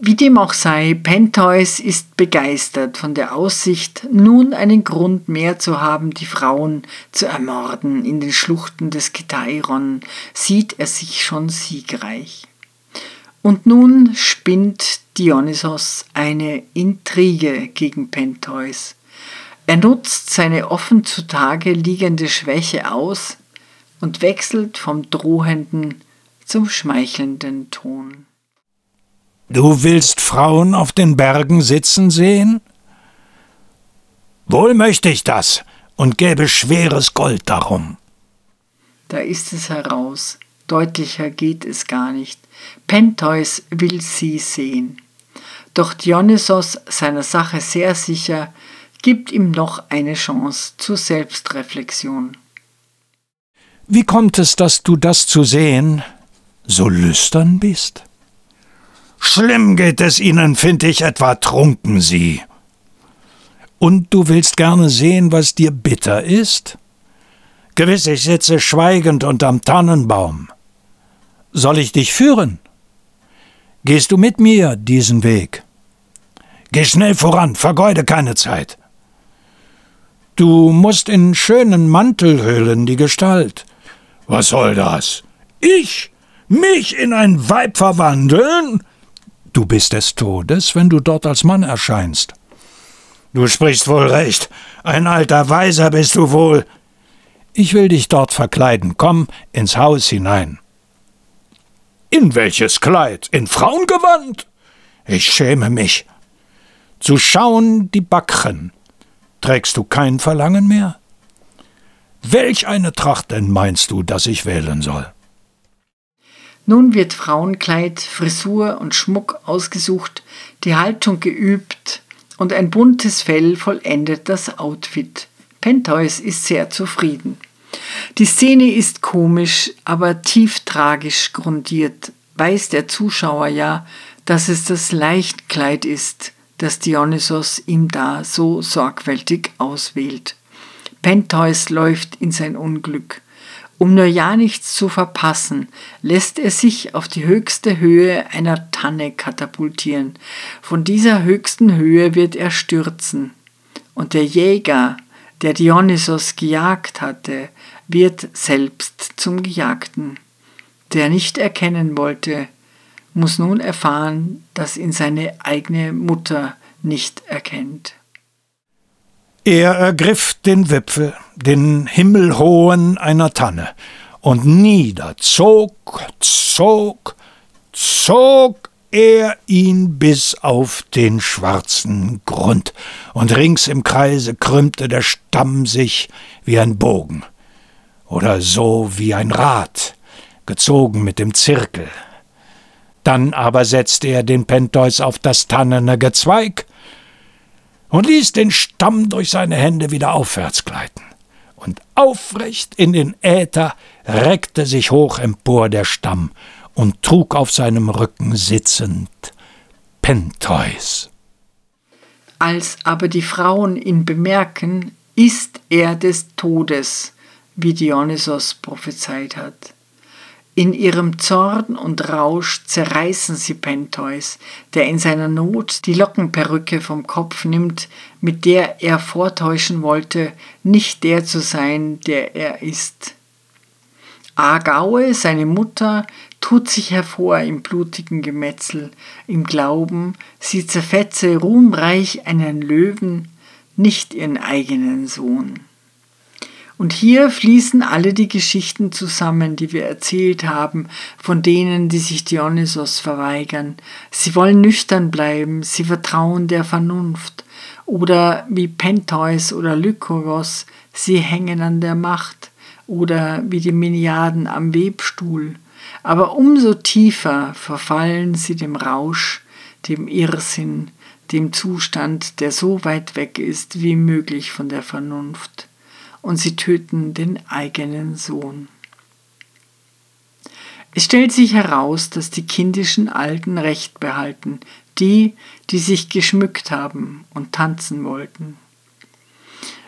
Wie dem auch sei, Pentheus ist begeistert von der Aussicht, nun einen Grund mehr zu haben, die Frauen zu ermorden. In den Schluchten des Kitairon sieht er sich schon siegreich. Und nun spinnt Dionysos eine Intrige gegen Pentheus. Er nutzt seine offen zutage liegende Schwäche aus und wechselt vom drohenden zum schmeichelnden Ton. Du willst Frauen auf den Bergen sitzen sehen? Wohl möchte ich das und gäbe schweres Gold darum. Da ist es heraus, deutlicher geht es gar nicht. Pentheus will sie sehen. Doch Dionysos, seiner Sache sehr sicher, gibt ihm noch eine Chance zur Selbstreflexion. Wie kommt es, dass du das zu sehen so lüstern bist? Schlimm geht es ihnen, find ich, etwa trunken sie. Und du willst gerne sehen, was dir bitter ist? Gewiss, ich sitze schweigend unterm Tannenbaum. Soll ich dich führen? Gehst du mit mir diesen Weg? Geh schnell voran, vergeude keine Zeit. Du musst in schönen Mantel hüllen die Gestalt. Was soll das? Ich? Mich in ein Weib verwandeln? Du bist des Todes, wenn du dort als Mann erscheinst. Du sprichst wohl recht. Ein alter Weiser bist du wohl. Ich will dich dort verkleiden. Komm ins Haus hinein. In welches Kleid? In Frauengewand? Ich schäme mich. Zu schauen die Backen. Trägst du kein Verlangen mehr? Welch eine Tracht denn meinst du, dass ich wählen soll? Nun wird Frauenkleid, Frisur und Schmuck ausgesucht, die Haltung geübt und ein buntes Fell vollendet das Outfit. Pentheus ist sehr zufrieden. Die Szene ist komisch, aber tief tragisch grundiert. Weiß der Zuschauer ja, dass es das Leichtkleid ist, das Dionysos ihm da so sorgfältig auswählt. Pentheus läuft in sein Unglück. Um nur ja nichts zu verpassen, lässt er sich auf die höchste Höhe einer Tanne katapultieren. Von dieser höchsten Höhe wird er stürzen. Und der Jäger, der Dionysos gejagt hatte, wird selbst zum Gejagten. Der nicht erkennen wollte, muss nun erfahren, dass ihn seine eigene Mutter nicht erkennt. Er ergriff den Wipfel, den himmelhohen einer Tanne, und nieder zog, zog, zog er ihn bis auf den schwarzen Grund, und rings im Kreise krümmte der Stamm sich wie ein Bogen, oder so wie ein Rad, gezogen mit dem Zirkel. Dann aber setzte er den Pentheus auf das tannene Gezweig, und ließ den Stamm durch seine Hände wieder aufwärts gleiten. Und aufrecht in den Äther reckte sich hoch empor der Stamm und trug auf seinem Rücken sitzend Pentheus. Als aber die Frauen ihn bemerken, ist er des Todes, wie Dionysos prophezeit hat. In ihrem Zorn und Rausch zerreißen sie Pentheus, der in seiner Not die Lockenperücke vom Kopf nimmt, mit der er vortäuschen wollte, nicht der zu sein, der er ist. Agaue, seine Mutter, tut sich hervor im blutigen Gemetzel, im Glauben, sie zerfetze ruhmreich einen Löwen, nicht ihren eigenen Sohn. Und hier fließen alle die Geschichten zusammen, die wir erzählt haben, von denen, die sich Dionysos verweigern. Sie wollen nüchtern bleiben, sie vertrauen der Vernunft. Oder wie Pentheus oder Lykoros, sie hängen an der Macht. Oder wie die Miniaden am Webstuhl. Aber umso tiefer verfallen sie dem Rausch, dem Irrsinn, dem Zustand, der so weit weg ist wie möglich von der Vernunft und sie töten den eigenen Sohn. Es stellt sich heraus, dass die kindischen Alten Recht behalten, die, die sich geschmückt haben und tanzen wollten.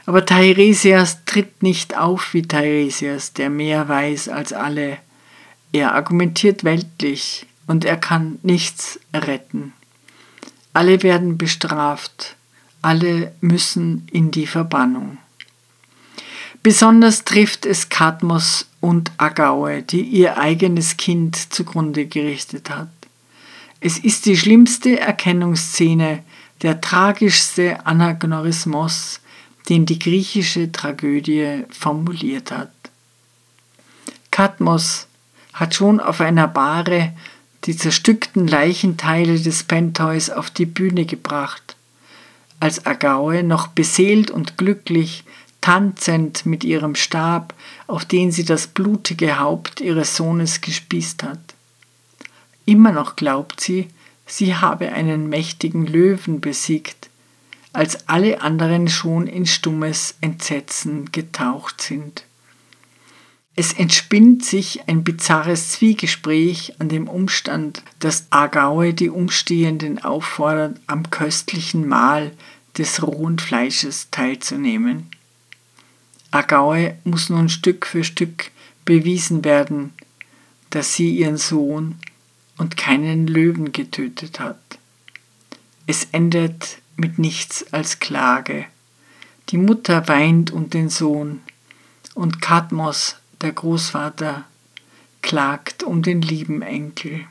Aber Teiresias tritt nicht auf wie Teiresias, der mehr weiß als alle. Er argumentiert weltlich und er kann nichts retten. Alle werden bestraft, alle müssen in die Verbannung. Besonders trifft es Kadmos und Agaue, die ihr eigenes Kind zugrunde gerichtet hat. Es ist die schlimmste Erkennungsszene, der tragischste Anagnorismus, den die griechische Tragödie formuliert hat. Kadmos hat schon auf einer Bahre die zerstückten Leichenteile des Pentheus auf die Bühne gebracht, als Agaue noch beseelt und glücklich tanzend mit ihrem Stab, auf den sie das blutige Haupt ihres Sohnes gespießt hat. Immer noch glaubt sie, sie habe einen mächtigen Löwen besiegt, als alle anderen schon in stummes Entsetzen getaucht sind. Es entspinnt sich ein bizarres Zwiegespräch an dem Umstand, dass Agaue die Umstehenden auffordert, am köstlichen Mahl des rohen Fleisches teilzunehmen. Agaue muss nun Stück für Stück bewiesen werden, dass sie ihren Sohn und keinen Löwen getötet hat. Es endet mit nichts als Klage. Die Mutter weint um den Sohn und Kadmos, der Großvater, klagt um den lieben Enkel.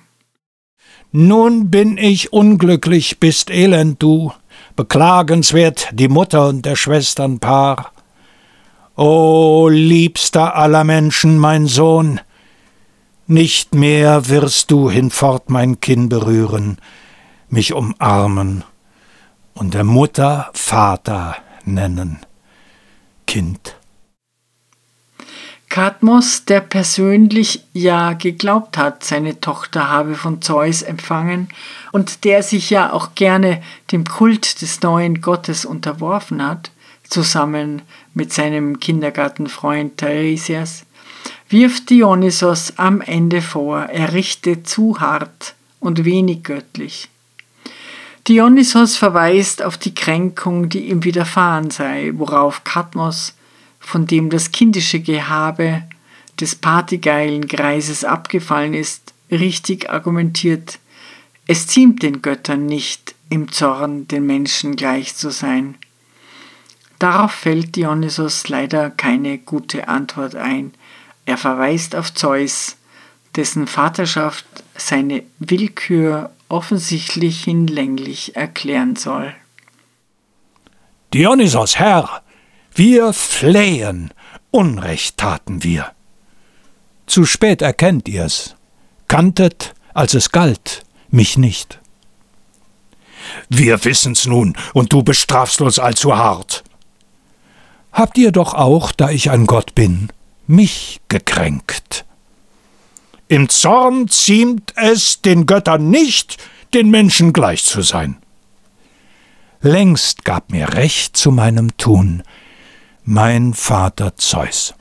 Nun bin ich unglücklich, bist elend du, beklagenswert die Mutter und der Schwestern Paar. O liebster aller Menschen, mein Sohn, nicht mehr wirst du hinfort mein Kinn berühren, mich umarmen und der Mutter Vater nennen. Kind. Kadmos, der persönlich ja geglaubt hat, seine Tochter habe von Zeus empfangen und der sich ja auch gerne dem Kult des neuen Gottes unterworfen hat, zusammen mit seinem Kindergartenfreund Teiresias, wirft Dionysos am Ende vor, er richte zu hart und wenig göttlich. Dionysos verweist auf die Kränkung, die ihm widerfahren sei, worauf Kadmos, von dem das kindische Gehabe des partygeilen Greises abgefallen ist, richtig argumentiert, es ziemt den Göttern nicht, im Zorn den Menschen gleich zu sein. Darauf fällt Dionysos leider keine gute Antwort ein. Er verweist auf Zeus, dessen Vaterschaft seine Willkür offensichtlich hinlänglich erklären soll. Dionysos, Herr, wir flehen, Unrecht taten wir. Zu spät erkennt ihr's, kanntet, als es galt, mich nicht. Wir wissen's nun, und du bestrafst uns allzu hart. Habt ihr doch auch, da ich ein Gott bin, mich gekränkt. Im Zorn ziemt es den Göttern nicht, den Menschen gleich zu sein. Längst gab mir Recht zu meinem Tun mein Vater Zeus.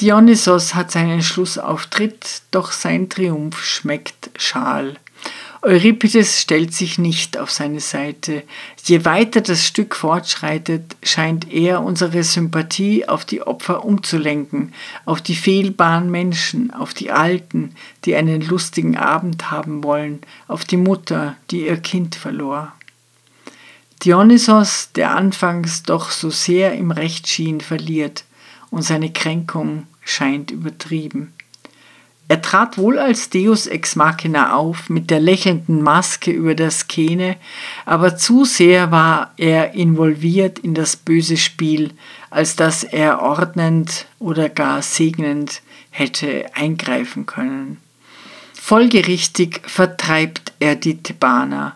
Dionysos hat seinen Schlussauftritt, doch sein Triumph schmeckt schal. Euripides stellt sich nicht auf seine Seite. Je weiter das Stück fortschreitet, scheint er unsere Sympathie auf die Opfer umzulenken, auf die fehlbaren Menschen, auf die Alten, die einen lustigen Abend haben wollen, auf die Mutter, die ihr Kind verlor. Dionysos, der anfangs doch so sehr im Recht schien, verliert und seine Kränkung scheint übertrieben. Er trat wohl als Deus ex machina auf, mit der lächelnden Maske über der Skene, aber zu sehr war er involviert in das böse Spiel, als dass er ordnend oder gar segnend hätte eingreifen können. Folgerichtig vertreibt er die Thebaner,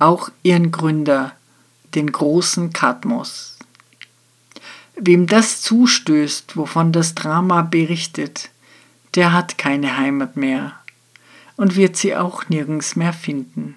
auch ihren Gründer, den großen Kadmos. Wem das zustößt, wovon das Drama berichtet, der hat keine Heimat mehr und wird sie auch nirgends mehr finden.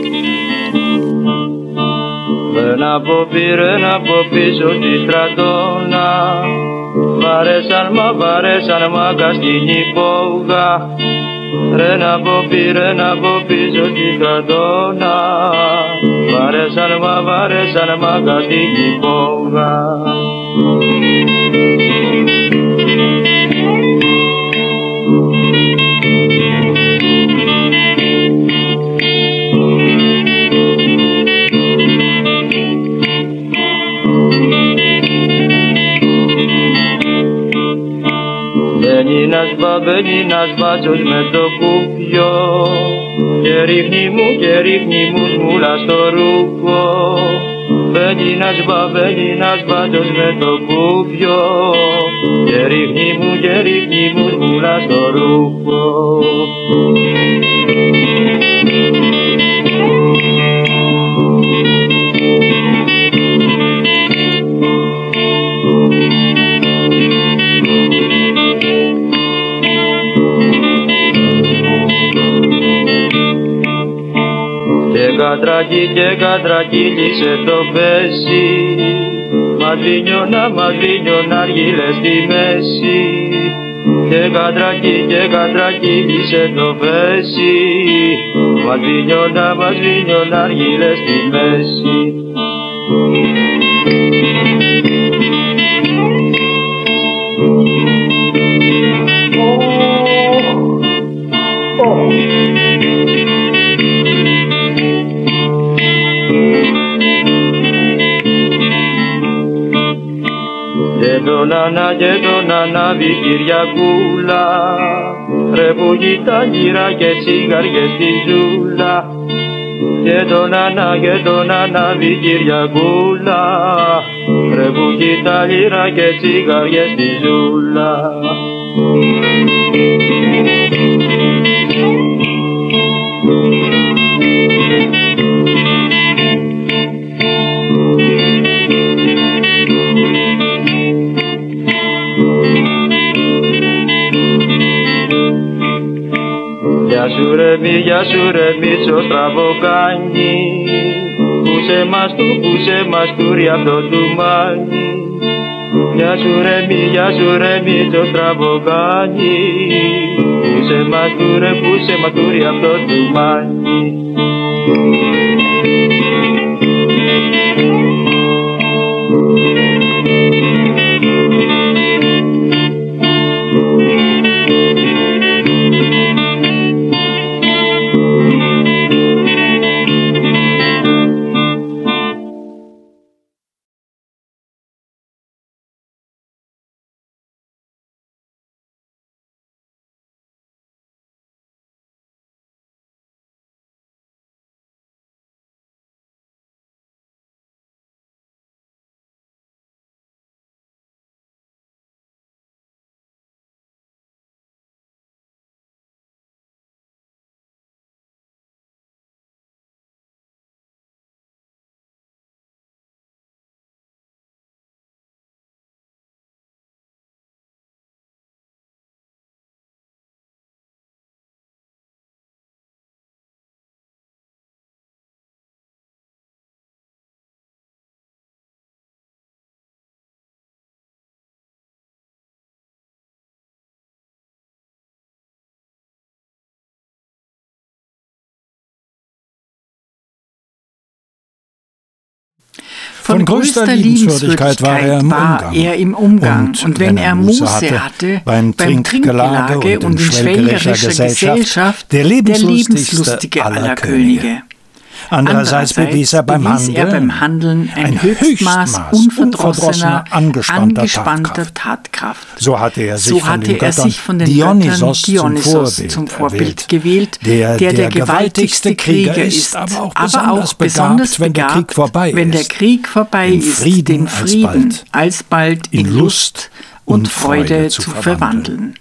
Περνά από πυρένα από πίσω στη στρατόνα. Βαρέσαν μα βαρέσαν μα καστινή πόγα Ρένα από πυρένα από πίσω στη στρατόνα. Βαρέσαν μα βαρέσαν μα καστινή Jaś babeni nasz baciuś me to kupio Kierichni mu, kierichni mu, zmulasz to rupo Beni nasz babeni nasz baciuś me to kupio Kierichni mu, kierichni mu, zmulasz to rupo και κατρακύλησε το πέσι. Μαδίνιωνα, μαδίνιωνα, αργύλες στη μέση. Και κατρακύ, και κατρακύλησε το πέσι. Μαδίνιωνα, μαδίνιωνα, αργύλες στη μέση. Τον Ανά και τον Ανάβη Κυριακούλα. Ρε που τα γύρα και τσιγαριές στη ζούλα. Και τον Ανά και τον Ανάβη Κυριακούλα. Ρε που τα γύρα και τσιγαριές στη ζούλα σου ρε μη, γεια σου ρε μίτσο στραβοκάνι Πούσε μας του, πούσε μας του ρε αυτό του μάνι Γεια σου ρε μη, γεια σου ρε μίτσο στραβοκάνι Πούσε μας του ρε, πούσε μας του ρε αυτό του Von, Von größter, größter Liebenswürdigkeit, war, er im, war er im Umgang. Und, und wenn, wenn, er Muße hatte, hatte beim, beim Trinkgelage und, in schwelgerischer Gesellschaft, Gesellschaft der lebenslustigste, der lebenslustige aller, aller Könige. Könige. Andererseits bewies er beim bewies er Handeln beim Handeln ein, ein Höchstmaß Höchstmaß unverdrossener, angespannter angespannter Tatkraft. So hatte er sich, So von, hatte den er Göttern sich von den Dionysos, Dionysos zum Vorbild, zum Vorbild gewählt, der der der gewaltigste Krieger ist, aber auch besonders begabt, wenn der Krieg vorbei wenn der ist. Krieg vorbei Den ist, Frieden den Frieden alsbald alsbald in Lust und Freude zu verwandeln.